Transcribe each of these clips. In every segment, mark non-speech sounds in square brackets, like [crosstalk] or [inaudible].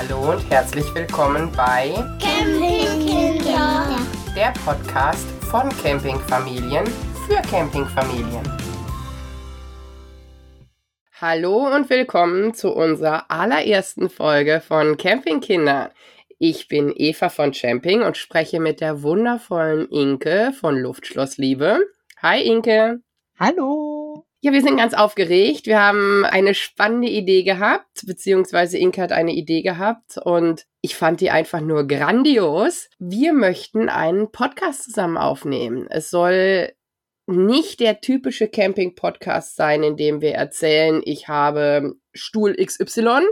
Hallo und herzlich willkommen bei Campingkinder. der Podcast von Campingfamilien für Campingfamilien. Hallo und willkommen zu unserer allerersten Folge von Campingkinder. Ich bin Eva von Camping und spreche mit der wundervollen Inke von Luftschlossliebe. Hi Inke. Hallo. Ja, wir sind ganz aufgeregt. Wir haben eine spannende Idee gehabt, beziehungsweise Inke hat eine Idee gehabt und ich fand die einfach nur grandios. Wir möchten einen Podcast zusammen aufnehmen. Es soll nicht der typische Camping-Podcast sein, in dem wir erzählen, ich habe Stuhl XY,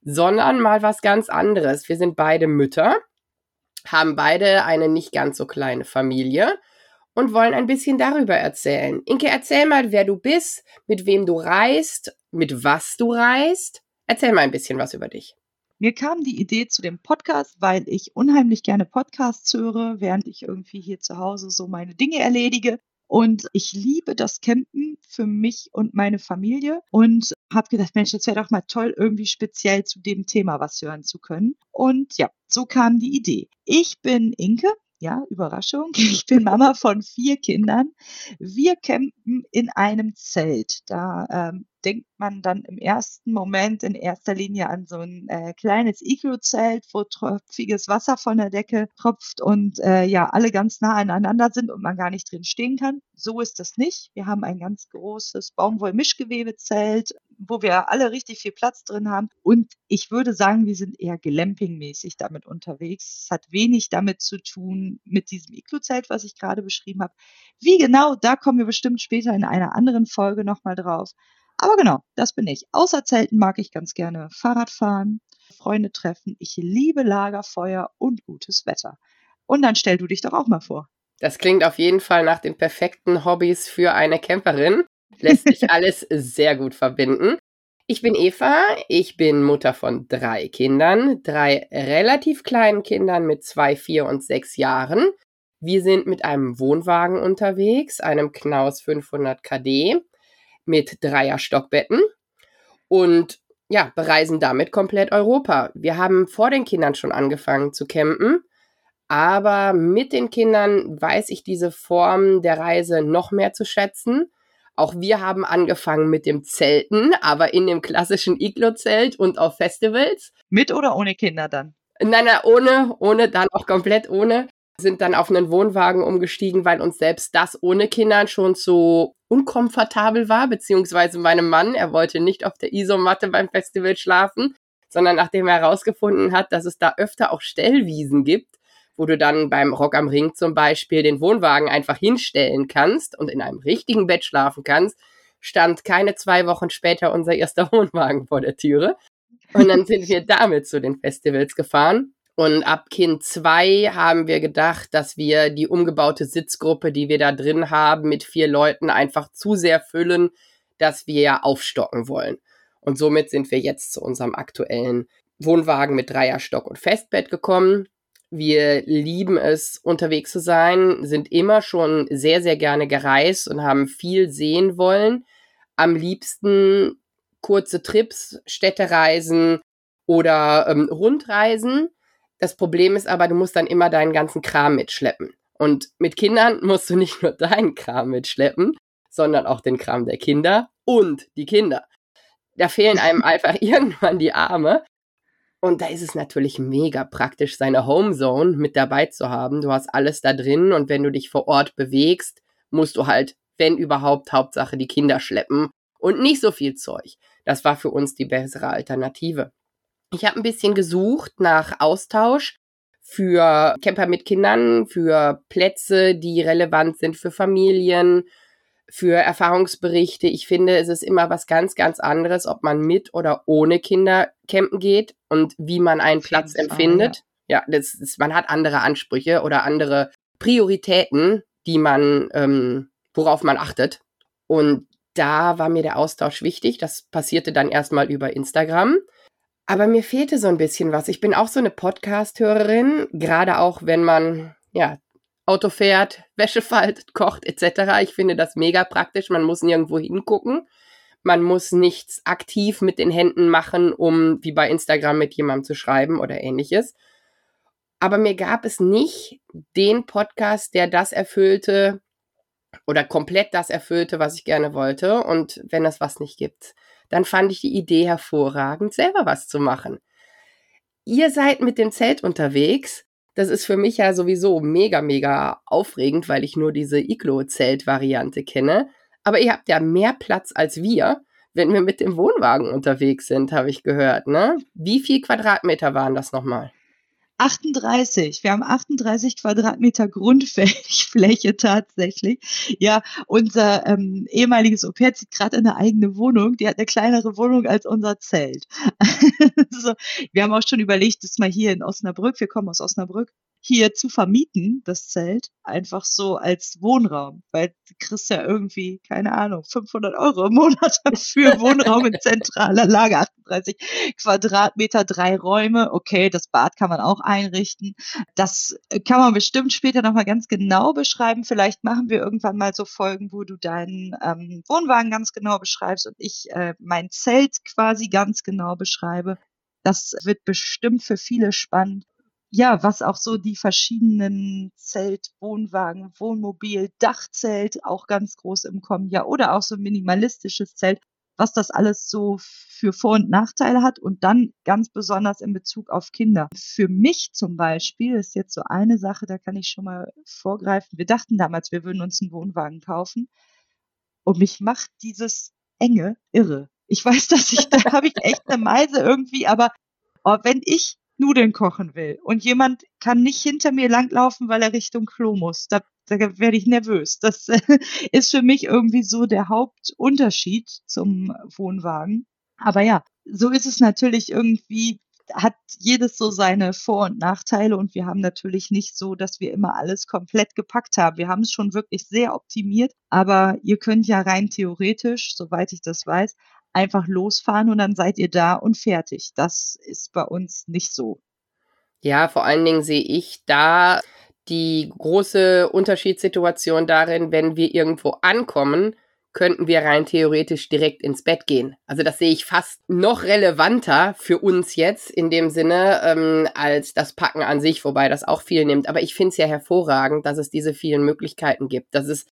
sondern mal was ganz anderes. Wir sind beide Mütter, haben beide eine nicht ganz so kleine Familie und wollen ein bisschen darüber erzählen. Inke, erzähl mal, wer du bist, mit wem du reist, mit was du reist. Erzähl mal ein bisschen was über dich. Mir kam die Idee zu dem Podcast, weil ich unheimlich gerne Podcasts höre, während ich irgendwie hier zu Hause so meine Dinge erledige. Und ich liebe das Campen für mich und meine Familie und habe gedacht, Mensch, das wäre doch mal toll, irgendwie speziell zu dem Thema was hören zu können. Und ja, so kam die Idee. Ich bin Inke, ja, Überraschung. [laughs] Ich bin Mama von vier Kindern. Wir campen in einem Zelt. Da ähm, denkt man dann im ersten Moment in erster Linie an so ein äh, kleines Iglo-Zelt, wo tropfiges Wasser von der Decke tropft und äh, ja, alle ganz nah aneinander sind und man gar nicht drin stehen kann. So ist das nicht. Wir haben ein ganz großes Baumwoll-Mischgewebezelt, wo wir alle richtig viel Platz drin haben. Und ich würde sagen, wir sind eher glampingmäßig damit unterwegs. Es hat wenig damit zu tun mit diesem Iglu-Zelt, was ich gerade beschrieben habe. Wie genau, da kommen wir bestimmt später in einer anderen Folge nochmal drauf. Aber genau, das bin ich. Außer Zelten mag ich ganz gerne Fahrrad fahren, Freunde treffen. Ich liebe Lagerfeuer und gutes Wetter. Und dann stell du dich doch auch mal vor. Das klingt auf jeden Fall nach den perfekten Hobbys für eine Camperin. Lässt sich [laughs] alles sehr gut verbinden. Ich bin Eva, ich bin Mutter von drei Kindern, drei relativ kleinen Kindern mit zwei, vier und sechs Jahren. Wir sind mit einem Wohnwagen unterwegs, einem Knaus 500 KD mit Dreier Stockbetten und ja, bereisen damit komplett Europa. Wir haben vor den Kindern schon angefangen zu campen, aber mit den Kindern weiß ich diese Form der Reise noch mehr zu schätzen. Auch wir haben angefangen mit dem Zelten, aber in dem klassischen Iglo-Zelt und auf Festivals. Mit oder ohne Kinder dann? Nein, nein, ohne, ohne, dann auch komplett ohne sind dann auf einen Wohnwagen umgestiegen, weil uns selbst das ohne Kindern schon so unkomfortabel war, beziehungsweise meinem Mann, er wollte nicht auf der Isomatte beim Festival schlafen, sondern nachdem er herausgefunden hat, dass es da öfter auch Stellwiesen gibt, wo du dann beim Rock am Ring zum Beispiel den Wohnwagen einfach hinstellen kannst und in einem richtigen Bett schlafen kannst, stand keine zwei Wochen später unser erster [laughs] Wohnwagen vor der Türe. Und dann sind wir [laughs] damit zu den Festivals gefahren. Und ab Kind 2 haben wir gedacht, dass wir die umgebaute Sitzgruppe, die wir da drin haben, mit vier Leuten einfach zu sehr füllen, dass wir aufstocken wollen. Und somit sind wir jetzt zu unserem aktuellen Wohnwagen mit Dreierstock und Festbett gekommen. Wir lieben es, unterwegs zu sein, sind immer schon sehr, sehr gerne gereist und haben viel sehen wollen. Am liebsten kurze Trips, Städtereisen oder ähm, Rundreisen. Das Problem ist aber, du musst dann immer deinen ganzen Kram mitschleppen. Und mit Kindern [laughs] musst du nicht nur deinen Kram mitschleppen, sondern auch den Kram der Kinder und die Kinder. Da fehlen einem [laughs] einfach irgendwann die Arme. Und da ist es natürlich mega praktisch, seine Homezone mit dabei zu haben. Du hast alles da drin und wenn du dich vor Ort bewegst, musst du halt, wenn überhaupt, Hauptsache die Kinder schleppen und nicht so viel Zeug. Das war für uns die bessere Alternative. Ich habe ein bisschen gesucht nach Austausch für Camper mit Kindern, für Plätze, die relevant sind für Familien, für Erfahrungsberichte. Ich finde, es ist immer was ganz, ganz anderes, ob man mit oder ohne Kinder campen geht und wie man einen Platz Fall, empfindet. Ja, ja das ist, man hat andere Ansprüche oder andere Prioritäten, die man, ähm, worauf man achtet. Und da war mir der Austausch wichtig. Das passierte dann erstmal über Instagram. Aber mir fehlte so ein bisschen was. Ich bin auch so eine Podcast-Hörerin, gerade auch wenn man, ja, Auto fährt, Wäsche faltet, kocht etc. Ich finde das mega praktisch. Man muss nirgendwo hingucken. Man muss nichts aktiv mit den Händen machen, um wie bei Instagram mit jemandem zu schreiben oder ähnliches. Aber mir gab es nicht den Podcast, der das erfüllte oder komplett das erfüllte, was ich gerne wollte. Und wenn es was nicht gibt, dann fand ich die Idee hervorragend, selber was zu machen. Ihr seid mit dem Zelt unterwegs. Das ist für mich ja sowieso mega, mega aufregend, weil ich nur diese Iglo-Zelt-Variante kenne. Aber ihr habt ja mehr Platz als wir, wenn wir mit dem Wohnwagen unterwegs sind, habe ich gehört. Ne? Wie viel Quadratmeter waren das nochmal? 38. Wir haben 38 Quadratmeter Grundfläche [laughs] tatsächlich. Ja, unser ähm, ehemaliges Au pair zieht gerade in eine eigene Wohnung. Die hat eine kleinere Wohnung als unser Zelt. [laughs] so, wir haben auch schon überlegt, das mal hier in Osnabrück, wir kommen aus Osnabrück, hier zu vermieten, das Zelt, einfach so als Wohnraum, weil du kriegst ja irgendwie, keine Ahnung, 500 Euro im Monat [laughs] für Wohnraum in zentraler Lage, 38 Quadratmeter, drei Räume, okay, das Bad kann man auch einrichten. Das kann man bestimmt später nochmal ganz genau beschreiben. Vielleicht machen wir irgendwann mal so Folgen, wo du deinen ähm, Wohnwagen ganz genau beschreibst und ich äh, mein Zelt quasi ganz genau beschreibe. Das wird bestimmt für viele spannend ja, was auch so die verschiedenen Zelt, Wohnwagen, Wohnmobil, Dachzelt, auch ganz groß im Kommen, ja, oder auch so minimalistisches Zelt, was das alles so für Vor- und Nachteile hat und dann ganz besonders in Bezug auf Kinder. Für mich zum Beispiel ist jetzt so eine Sache, da kann ich schon mal vorgreifen. Wir dachten damals, wir würden uns einen Wohnwagen kaufen und mich macht dieses Enge irre. Ich weiß, dass ich, da habe ich echt eine Meise irgendwie, aber oh, wenn ich Nudeln kochen will und jemand kann nicht hinter mir langlaufen, weil er Richtung Klo muss. Da, da werde ich nervös. Das [laughs] ist für mich irgendwie so der Hauptunterschied zum Wohnwagen. Aber ja, so ist es natürlich irgendwie, hat jedes so seine Vor- und Nachteile und wir haben natürlich nicht so, dass wir immer alles komplett gepackt haben. Wir haben es schon wirklich sehr optimiert, aber ihr könnt ja rein theoretisch, soweit ich das weiß, einfach losfahren und dann seid ihr da und fertig. Das ist bei uns nicht so. Ja, vor allen Dingen sehe ich da die große Unterschiedssituation darin, wenn wir irgendwo ankommen, könnten wir rein theoretisch direkt ins Bett gehen. Also das sehe ich fast noch relevanter für uns jetzt in dem Sinne ähm, als das Packen an sich, wobei das auch viel nimmt. Aber ich finde es ja hervorragend, dass es diese vielen Möglichkeiten gibt, dass es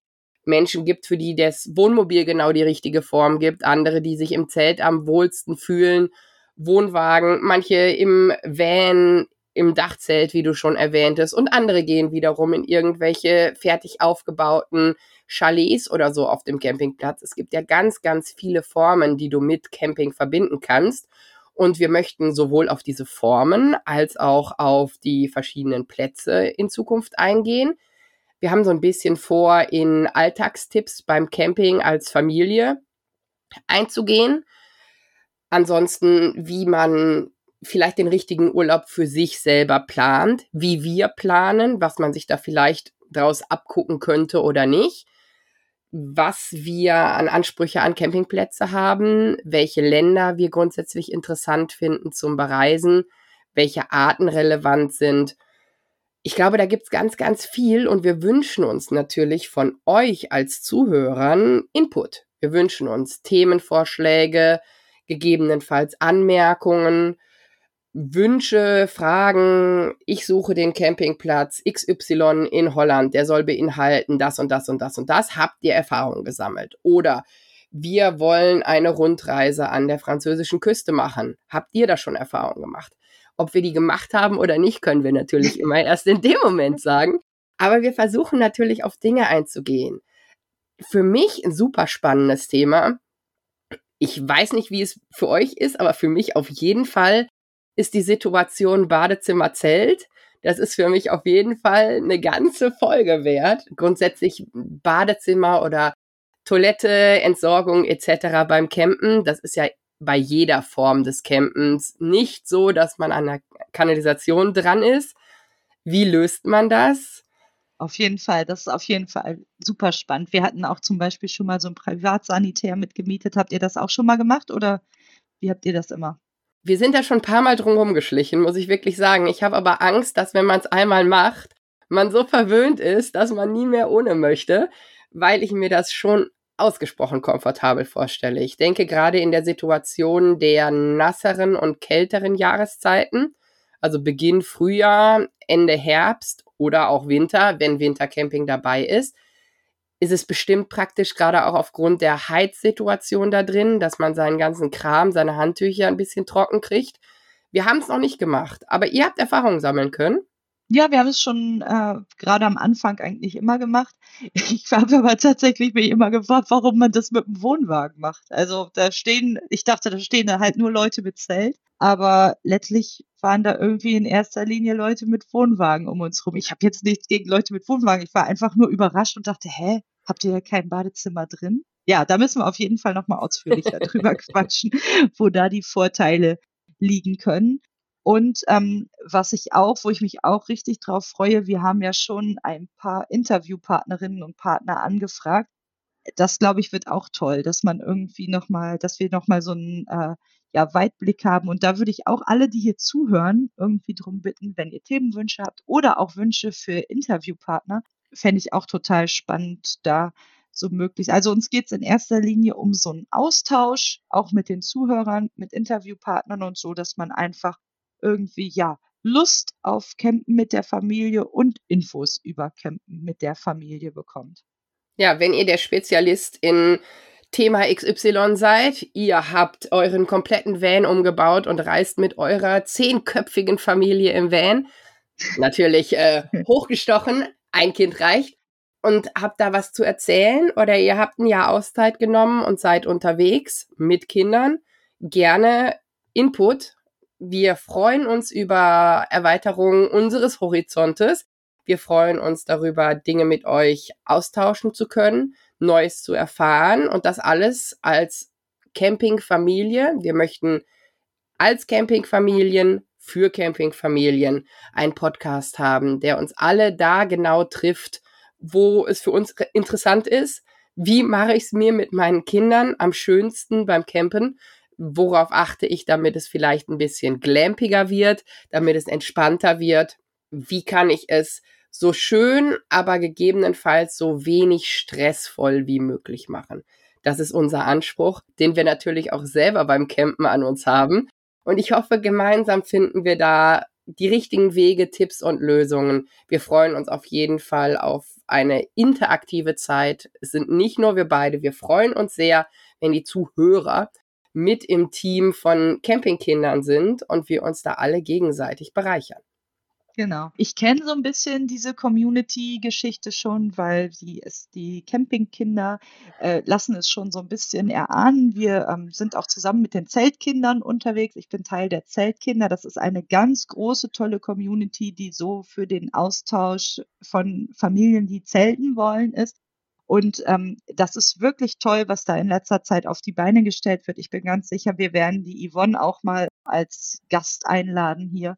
Menschen gibt, für die das Wohnmobil genau die richtige Form gibt, andere, die sich im Zelt am wohlsten fühlen, Wohnwagen, manche im Van, im Dachzelt, wie du schon erwähntest, und andere gehen wiederum in irgendwelche fertig aufgebauten Chalets oder so auf dem Campingplatz. Es gibt ja ganz, ganz viele Formen, die du mit Camping verbinden kannst. Und wir möchten sowohl auf diese Formen als auch auf die verschiedenen Plätze in Zukunft eingehen. Wir haben so ein bisschen vor, in Alltagstipps beim Camping als Familie einzugehen. Ansonsten, wie man vielleicht den richtigen Urlaub für sich selber plant, wie wir planen, was man sich da vielleicht daraus abgucken könnte oder nicht, was wir an Ansprüche an Campingplätze haben, welche Länder wir grundsätzlich interessant finden zum Bereisen, welche Arten relevant sind ich glaube, da gibt's ganz, ganz viel und wir wünschen uns natürlich von euch als Zuhörern Input. Wir wünschen uns Themenvorschläge, gegebenenfalls Anmerkungen, Wünsche, Fragen. Ich suche den Campingplatz XY in Holland, der soll beinhalten das und das und das und das. Habt ihr Erfahrungen gesammelt? Oder wir wollen eine Rundreise an der französischen Küste machen. Habt ihr da schon Erfahrungen gemacht? Ob wir die gemacht haben oder nicht, können wir natürlich immer erst in dem Moment sagen. Aber wir versuchen natürlich auf Dinge einzugehen. Für mich ein super spannendes Thema. Ich weiß nicht, wie es für euch ist, aber für mich auf jeden Fall ist die Situation Badezimmer-Zelt. Das ist für mich auf jeden Fall eine ganze Folge wert. Grundsätzlich Badezimmer oder Toilette, Entsorgung etc. beim Campen. Das ist ja bei jeder Form des Campens nicht so, dass man an der Kanalisation dran ist. Wie löst man das? Auf jeden Fall, das ist auf jeden Fall super spannend. Wir hatten auch zum Beispiel schon mal so ein Privatsanitär mitgemietet. Habt ihr das auch schon mal gemacht oder wie habt ihr das immer? Wir sind da schon ein paar Mal drumherum geschlichen, muss ich wirklich sagen. Ich habe aber Angst, dass wenn man es einmal macht, man so verwöhnt ist, dass man nie mehr ohne möchte, weil ich mir das schon ausgesprochen komfortabel vorstelle. Ich denke gerade in der Situation der nasseren und kälteren Jahreszeiten, also Beginn Frühjahr, Ende Herbst oder auch Winter, wenn Wintercamping dabei ist, ist es bestimmt praktisch, gerade auch aufgrund der Heizsituation da drin, dass man seinen ganzen Kram, seine Handtücher ein bisschen trocken kriegt. Wir haben es noch nicht gemacht, aber ihr habt Erfahrungen sammeln können. Ja, wir haben es schon äh, gerade am Anfang eigentlich immer gemacht. Ich habe aber tatsächlich mich immer gefragt, warum man das mit dem Wohnwagen macht. Also da stehen, ich dachte, da stehen da halt nur Leute mit Zelt, aber letztlich waren da irgendwie in erster Linie Leute mit Wohnwagen um uns rum. Ich habe jetzt nichts gegen Leute mit Wohnwagen. Ich war einfach nur überrascht und dachte, hä, habt ihr kein Badezimmer drin? Ja, da müssen wir auf jeden Fall nochmal ausführlicher [laughs] drüber quatschen, wo da die Vorteile liegen können. Und ähm, was ich auch, wo ich mich auch richtig drauf freue, wir haben ja schon ein paar Interviewpartnerinnen und Partner angefragt. Das glaube ich wird auch toll, dass man irgendwie nochmal, dass wir nochmal so einen äh, ja, Weitblick haben. Und da würde ich auch alle, die hier zuhören, irgendwie drum bitten, wenn ihr Themenwünsche habt oder auch Wünsche für Interviewpartner, fände ich auch total spannend, da so möglich. Also uns geht es in erster Linie um so einen Austausch, auch mit den Zuhörern, mit Interviewpartnern und so, dass man einfach irgendwie, ja, Lust auf Campen mit der Familie und Infos über Campen mit der Familie bekommt. Ja, wenn ihr der Spezialist in Thema XY seid, ihr habt euren kompletten Van umgebaut und reist mit eurer zehnköpfigen Familie im Van, natürlich äh, [laughs] hochgestochen, ein Kind reicht, und habt da was zu erzählen? Oder ihr habt ein Jahr Auszeit genommen und seid unterwegs mit Kindern, gerne Input wir freuen uns über Erweiterungen unseres Horizontes. Wir freuen uns darüber, Dinge mit euch austauschen zu können, Neues zu erfahren und das alles als Campingfamilie. Wir möchten als Campingfamilien für Campingfamilien einen Podcast haben, der uns alle da genau trifft, wo es für uns interessant ist. Wie mache ich es mir mit meinen Kindern am schönsten beim Campen? Worauf achte ich, damit es vielleicht ein bisschen glampiger wird, damit es entspannter wird? Wie kann ich es so schön, aber gegebenenfalls so wenig stressvoll wie möglich machen? Das ist unser Anspruch, den wir natürlich auch selber beim Campen an uns haben. Und ich hoffe, gemeinsam finden wir da die richtigen Wege, Tipps und Lösungen. Wir freuen uns auf jeden Fall auf eine interaktive Zeit. Es sind nicht nur wir beide, wir freuen uns sehr, wenn die Zuhörer mit im Team von Campingkindern sind und wir uns da alle gegenseitig bereichern. Genau. Ich kenne so ein bisschen diese Community-Geschichte schon, weil die, die Campingkinder äh, lassen es schon so ein bisschen erahnen. Wir ähm, sind auch zusammen mit den Zeltkindern unterwegs. Ich bin Teil der Zeltkinder. Das ist eine ganz große, tolle Community, die so für den Austausch von Familien, die zelten wollen, ist. Und ähm, das ist wirklich toll, was da in letzter Zeit auf die Beine gestellt wird. Ich bin ganz sicher, wir werden die Yvonne auch mal als Gast einladen hier.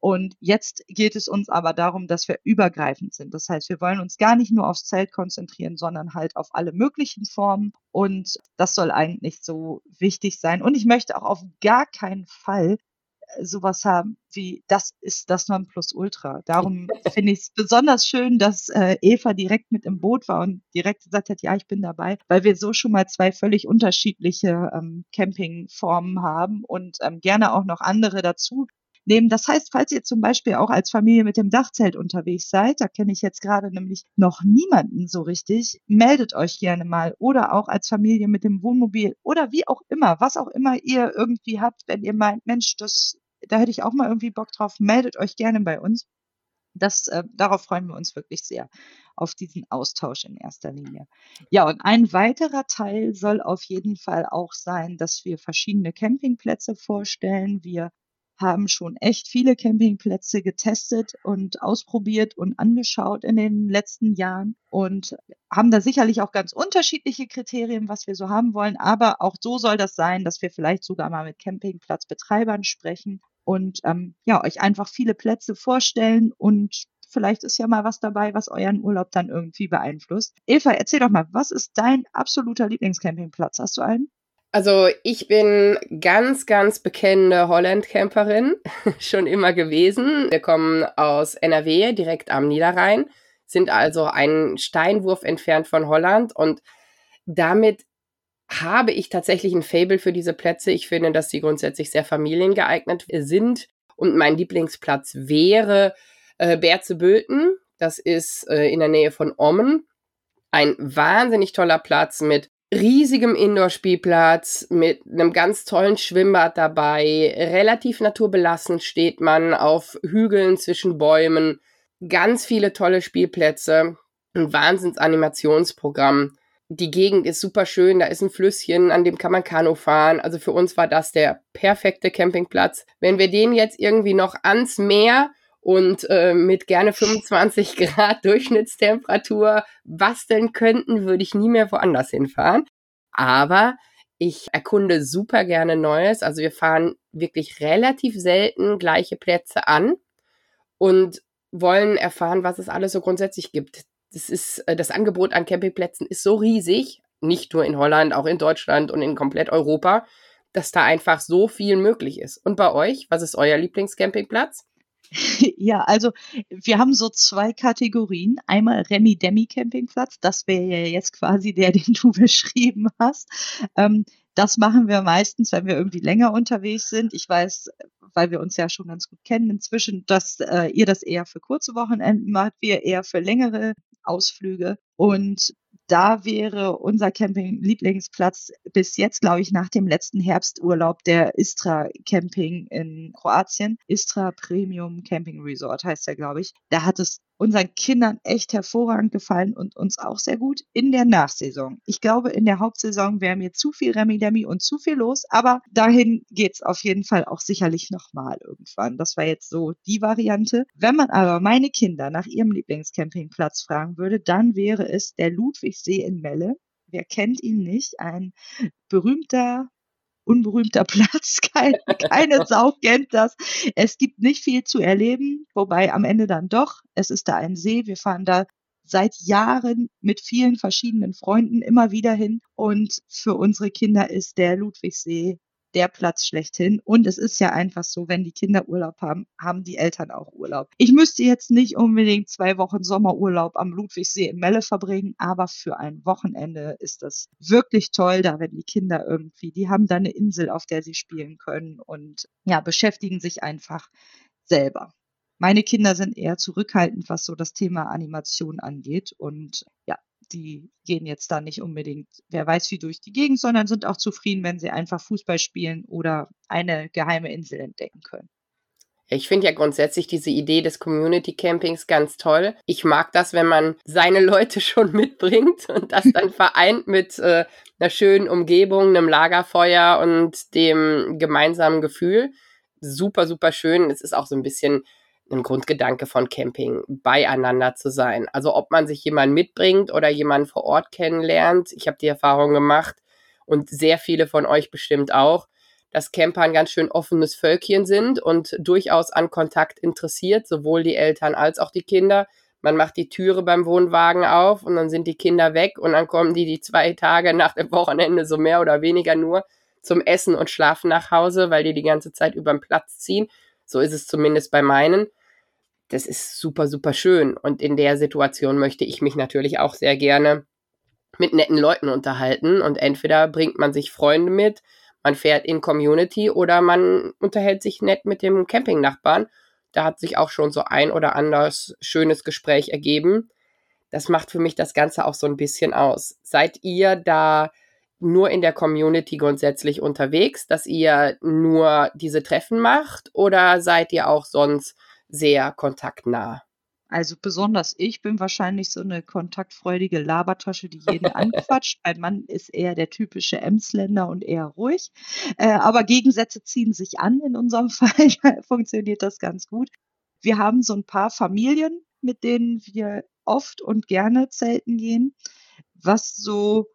Und jetzt geht es uns aber darum, dass wir übergreifend sind. Das heißt, wir wollen uns gar nicht nur aufs Zelt konzentrieren, sondern halt auf alle möglichen Formen. Und das soll eigentlich so wichtig sein. Und ich möchte auch auf gar keinen Fall sowas haben wie, das ist das Nonplusultra. Darum [laughs] finde ich es besonders schön, dass äh, Eva direkt mit im Boot war und direkt gesagt hat, ja, ich bin dabei, weil wir so schon mal zwei völlig unterschiedliche ähm, Campingformen haben und ähm, gerne auch noch andere dazu nehmen. Das heißt, falls ihr zum Beispiel auch als Familie mit dem Dachzelt unterwegs seid, da kenne ich jetzt gerade nämlich noch niemanden so richtig, meldet euch gerne mal oder auch als Familie mit dem Wohnmobil oder wie auch immer, was auch immer ihr irgendwie habt, wenn ihr meint, Mensch, das da hätte ich auch mal irgendwie Bock drauf. Meldet euch gerne bei uns. Das, äh, darauf freuen wir uns wirklich sehr, auf diesen Austausch in erster Linie. Ja, und ein weiterer Teil soll auf jeden Fall auch sein, dass wir verschiedene Campingplätze vorstellen. Wir haben schon echt viele Campingplätze getestet und ausprobiert und angeschaut in den letzten Jahren und haben da sicherlich auch ganz unterschiedliche Kriterien, was wir so haben wollen. Aber auch so soll das sein, dass wir vielleicht sogar mal mit Campingplatzbetreibern sprechen und ähm, ja, euch einfach viele Plätze vorstellen und vielleicht ist ja mal was dabei, was euren Urlaub dann irgendwie beeinflusst. Eva, erzähl doch mal, was ist dein absoluter Lieblingscampingplatz? Hast du einen? Also ich bin ganz, ganz bekennende Holland-Camperin, [laughs] schon immer gewesen. Wir kommen aus NRW, direkt am Niederrhein, sind also einen Steinwurf entfernt von Holland und damit habe ich tatsächlich ein Fable für diese Plätze. Ich finde, dass sie grundsätzlich sehr familiengeeignet sind. Und mein Lieblingsplatz wäre äh, Berzebülten. Das ist äh, in der Nähe von Ommen. Ein wahnsinnig toller Platz mit riesigem Indoor-Spielplatz, mit einem ganz tollen Schwimmbad dabei. Relativ naturbelassen steht man auf Hügeln zwischen Bäumen. Ganz viele tolle Spielplätze. Ein Wahnsinns-Animationsprogramm die Gegend ist super schön, da ist ein Flüsschen, an dem kann man Kanu fahren. Also für uns war das der perfekte Campingplatz. Wenn wir den jetzt irgendwie noch ans Meer und äh, mit gerne 25 [laughs] Grad Durchschnittstemperatur basteln könnten, würde ich nie mehr woanders hinfahren. Aber ich erkunde super gerne Neues. Also wir fahren wirklich relativ selten gleiche Plätze an und wollen erfahren, was es alles so grundsätzlich gibt das ist, äh, das Angebot an Campingplätzen ist so riesig, nicht nur in Holland, auch in Deutschland und in komplett Europa, dass da einfach so viel möglich ist. Und bei euch, was ist euer Lieblingscampingplatz? [laughs] Ja, also wir haben so zwei Kategorien. Einmal Remi Demi Campingplatz, das wäre ja jetzt quasi der, [laughs] den du beschrieben hast. Ähm, das machen wir meistens, wenn wir irgendwie länger unterwegs sind. Ich weiß, weil wir uns ja schon ganz gut kennen inzwischen, dass äh, ihr das eher für kurze Wochenenden macht, wir eher für längere Ausflüge. Und da wäre unser Camping-Lieblingsplatz bis jetzt, glaube ich, nach dem letzten Herbsturlaub der Istra Camping in Kroatien. Istra Premium Camping Resort heißt der, glaube ich. Da hat es unseren Kindern echt hervorragend gefallen und uns auch sehr gut in der Nachsaison. Ich glaube, in der Hauptsaison wäre mir zu viel Remi-Demi und zu viel los, aber dahin geht's auf jeden Fall auch sicherlich nochmal irgendwann. Das war jetzt so die Variante. Wenn man aber meine Kinder nach ihrem Lieblingscampingplatz fragen würde, dann wäre es der Ludwigsee in Melle. Wer kennt ihn nicht? Ein berühmter unberühmter [laughs] Platz. Keine, keine [laughs] Sau kennt das. Es gibt nicht viel zu erleben, wobei am Ende dann doch. Es ist da ein See. Wir fahren da seit Jahren mit vielen verschiedenen Freunden immer wieder hin. Und für unsere Kinder ist der Ludwigsee der Platz schlechthin. Und es ist ja einfach so, wenn die Kinder Urlaub haben, haben die Eltern auch Urlaub. Ich müsste jetzt nicht unbedingt zwei Wochen Sommerurlaub am Ludwigsee in Melle verbringen, aber für ein Wochenende ist das wirklich toll, da wenn die Kinder irgendwie, die haben da eine Insel, auf der sie spielen können und ja, beschäftigen sich einfach selber. Meine Kinder sind eher zurückhaltend, was so das Thema Animation angeht. Und ja, die gehen jetzt da nicht unbedingt, wer weiß wie durch die Gegend, sondern sind auch zufrieden, wenn sie einfach Fußball spielen oder eine geheime Insel entdecken können. Ich finde ja grundsätzlich diese Idee des Community Campings ganz toll. Ich mag das, wenn man seine Leute [laughs] schon mitbringt und das dann [laughs] vereint mit äh, einer schönen Umgebung, einem Lagerfeuer und dem gemeinsamen Gefühl. Super, super schön. Es ist auch so ein bisschen ein Grundgedanke von Camping, beieinander zu sein. Also ob man sich jemand mitbringt oder jemanden vor Ort kennenlernt. Ich habe die Erfahrung gemacht und sehr viele von euch bestimmt auch, dass Camper ein ganz schön offenes Völkchen sind und durchaus an Kontakt interessiert, sowohl die Eltern als auch die Kinder. Man macht die Türe beim Wohnwagen auf und dann sind die Kinder weg und dann kommen die die zwei Tage nach dem Wochenende so mehr oder weniger nur zum Essen und Schlafen nach Hause, weil die die ganze Zeit über den Platz ziehen. So ist es zumindest bei meinen. Das ist super, super schön. Und in der Situation möchte ich mich natürlich auch sehr gerne mit netten Leuten unterhalten. Und entweder bringt man sich Freunde mit, man fährt in Community oder man unterhält sich nett mit dem Campingnachbarn. Da hat sich auch schon so ein oder anders schönes Gespräch ergeben. Das macht für mich das Ganze auch so ein bisschen aus. Seid ihr da nur in der Community grundsätzlich unterwegs, dass ihr nur diese Treffen macht oder seid ihr auch sonst sehr kontaktnah? Also besonders ich bin wahrscheinlich so eine kontaktfreudige Labertasche, die jeden [laughs] anquatscht. Mein Mann ist eher der typische Emsländer und eher ruhig. Äh, aber Gegensätze ziehen sich an. In unserem [laughs] Fall funktioniert das ganz gut. Wir haben so ein paar Familien, mit denen wir oft und gerne zelten gehen. Was so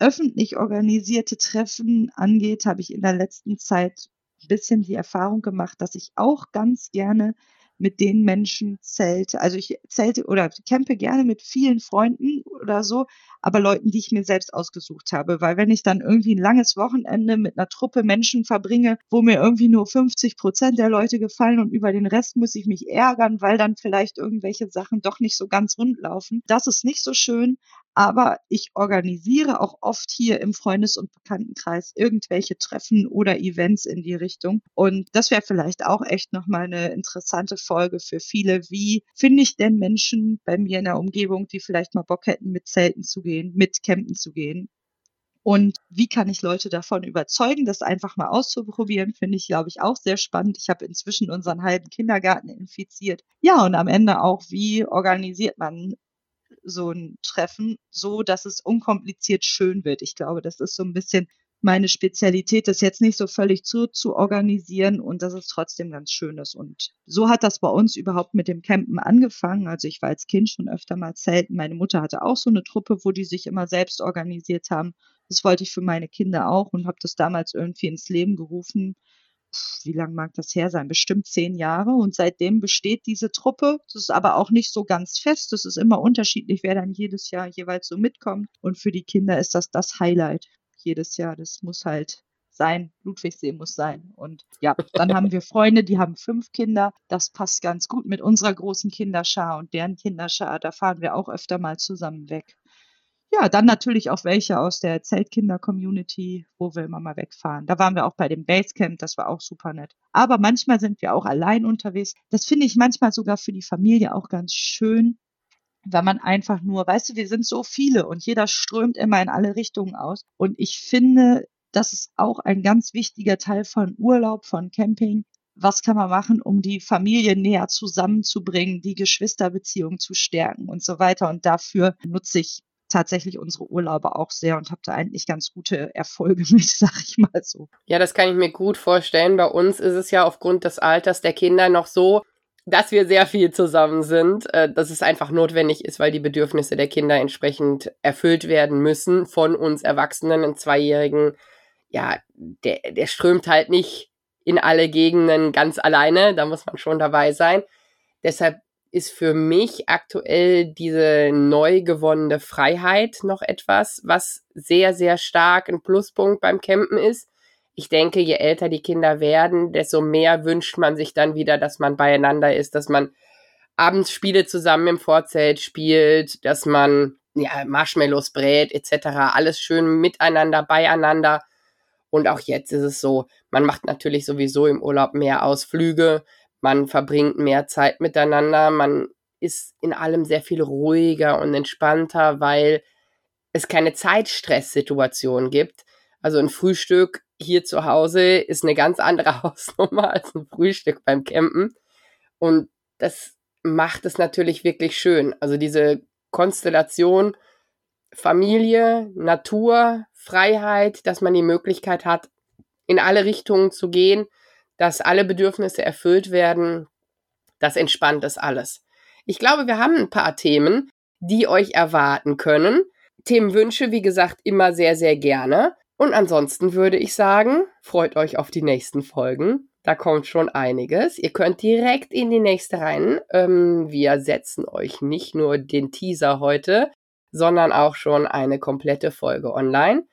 öffentlich organisierte Treffen angeht, habe ich in der letzten Zeit ein bisschen die Erfahrung gemacht, dass ich auch ganz gerne mit den Menschen zelte. Also ich zelte oder campe gerne mit vielen Freunden oder so, aber Leuten, die ich mir selbst ausgesucht habe. Weil wenn ich dann irgendwie ein langes Wochenende mit einer Truppe Menschen verbringe, wo mir irgendwie nur 50 Prozent der Leute gefallen und über den Rest muss ich mich ärgern, weil dann vielleicht irgendwelche Sachen doch nicht so ganz rund laufen. Das ist nicht so schön. Aber ich organisiere auch oft hier im Freundes- und Bekanntenkreis irgendwelche Treffen oder Events in die Richtung. Und das wäre vielleicht auch echt nochmal eine interessante Folge für viele. Wie finde ich denn Menschen bei mir in der Umgebung, die vielleicht mal Bock hätten, mit Zelten zu gehen, mit Campen zu gehen? Und wie kann ich Leute davon überzeugen, das einfach mal auszuprobieren, finde ich, glaube ich, auch sehr spannend. Ich habe inzwischen unseren halben Kindergarten infiziert. Ja, und am Ende auch, wie organisiert man so ein Treffen so, dass es unkompliziert schön wird. Ich glaube, das ist so ein bisschen meine Spezialität, das jetzt nicht so völlig zu, zu organisieren und dass es trotzdem ganz schön ist. Und so hat das bei uns überhaupt mit dem Campen angefangen. Also ich war als Kind schon öfter mal zelten. Meine Mutter hatte auch so eine Truppe, wo die sich immer selbst organisiert haben. Das wollte ich für meine Kinder auch und habe das damals irgendwie ins Leben gerufen wie lang mag das her sein? Bestimmt zehn Jahre. Und seitdem besteht diese Truppe. Das ist aber auch nicht so ganz fest. Das ist immer unterschiedlich, wer dann jedes Jahr jeweils so mitkommt. Und für die Kinder ist das das Highlight jedes Jahr. Das muss halt sein. Ludwigsee muss sein. Und ja, dann haben wir Freunde, die haben fünf Kinder. Das passt ganz gut mit unserer großen Kinderschar und deren Kinderschar. Da fahren wir auch öfter mal zusammen weg. Ja, dann natürlich auch welche aus der Zeltkinder-Community, wo wir immer mal wegfahren. Da waren wir auch bei dem Basecamp, das war auch super nett. Aber manchmal sind wir auch allein unterwegs. Das finde ich manchmal sogar für die Familie auch ganz schön, wenn man einfach nur, weißt du, wir sind so viele und jeder strömt immer in alle Richtungen aus. Und ich finde, das ist auch ein ganz wichtiger Teil von Urlaub, von Camping. Was kann man machen, um die Familie näher zusammenzubringen, die Geschwisterbeziehung zu stärken und so weiter. Und dafür nutze ich tatsächlich unsere Urlaube auch sehr und habe da eigentlich ganz gute Erfolge [laughs] mit, sag ich mal so. Ja, das kann ich mir gut vorstellen. Bei uns ist es ja aufgrund des Alters der Kinder noch so, dass wir sehr viel zusammen sind, äh, dass es einfach notwendig ist, weil die Bedürfnisse der Kinder entsprechend erfüllt werden müssen von uns Erwachsenen, einen Zweijährigen. Ja, der, der strömt halt nicht in alle Gegenden ganz alleine, da muss man schon dabei sein. Deshalb ist für mich aktuell diese neu gewonnene Freiheit noch etwas, was sehr, sehr stark ein Pluspunkt beim Campen ist. Ich denke, je älter die Kinder werden, desto mehr wünscht man sich dann wieder, dass man beieinander ist, dass man abends Spiele zusammen im Vorzelt spielt, dass man ja, Marshmallows brät etc. Alles schön miteinander, beieinander. Und auch jetzt ist es so, man macht natürlich sowieso im Urlaub mehr Ausflüge man verbringt mehr Zeit miteinander, man ist in allem sehr viel ruhiger und entspannter, weil es keine Zeitstresssituation gibt. Also ein Frühstück hier zu Hause ist eine ganz andere [laughs] Hausnummer als ein Frühstück beim Campen. Und das macht es natürlich wirklich schön. Also diese Konstellation Familie, Natur, Freiheit, dass man die Möglichkeit hat, in alle Richtungen zu gehen dass alle Bedürfnisse erfüllt werden, das entspannt das alles. Ich glaube, wir haben ein paar Themen, die euch erwarten können. Themenwünsche, wie gesagt, immer sehr, sehr gerne. Und ansonsten würde ich sagen, freut euch auf die nächsten Folgen. Da kommt schon einiges. Ihr könnt direkt in die nächste rein. Ähm, wir setzen euch nicht nur den Teaser heute, sondern auch schon eine komplette Folge online.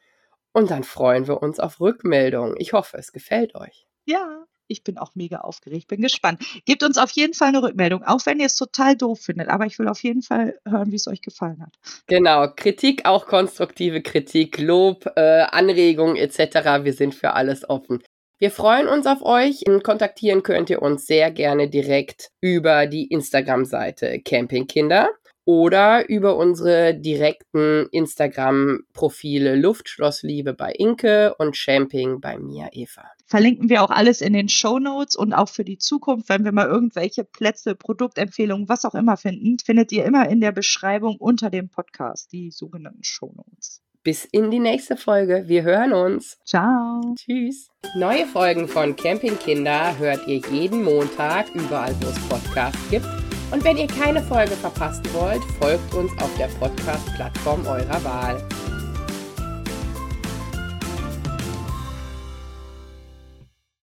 Und dann freuen wir uns auf Rückmeldungen. Ich hoffe, es gefällt euch. Ja, ich bin auch mega aufgeregt, bin gespannt. Gebt uns auf jeden Fall eine Rückmeldung, auch wenn ihr es total doof findet. Aber ich will auf jeden Fall hören, wie es euch gefallen hat. Genau, Kritik, auch konstruktive Kritik, Lob, äh, Anregungen etc. Wir sind für alles offen. Wir freuen uns auf euch. Kontaktieren könnt ihr uns sehr gerne direkt über die Instagram-Seite Campingkinder oder über unsere direkten Instagram-Profile Luftschlossliebe bei Inke und Champing bei mir, Eva. Verlinken wir auch alles in den Show Notes und auch für die Zukunft, wenn wir mal irgendwelche Plätze, Produktempfehlungen, was auch immer finden, findet ihr immer in der Beschreibung unter dem Podcast die sogenannten Show Notes. Bis in die nächste Folge. Wir hören uns. Ciao. Tschüss. Neue Folgen von Campingkinder hört ihr jeden Montag überall, wo es Podcasts gibt und wenn ihr keine Folge verpassen wollt, folgt uns auf der Podcast-Plattform eurer Wahl.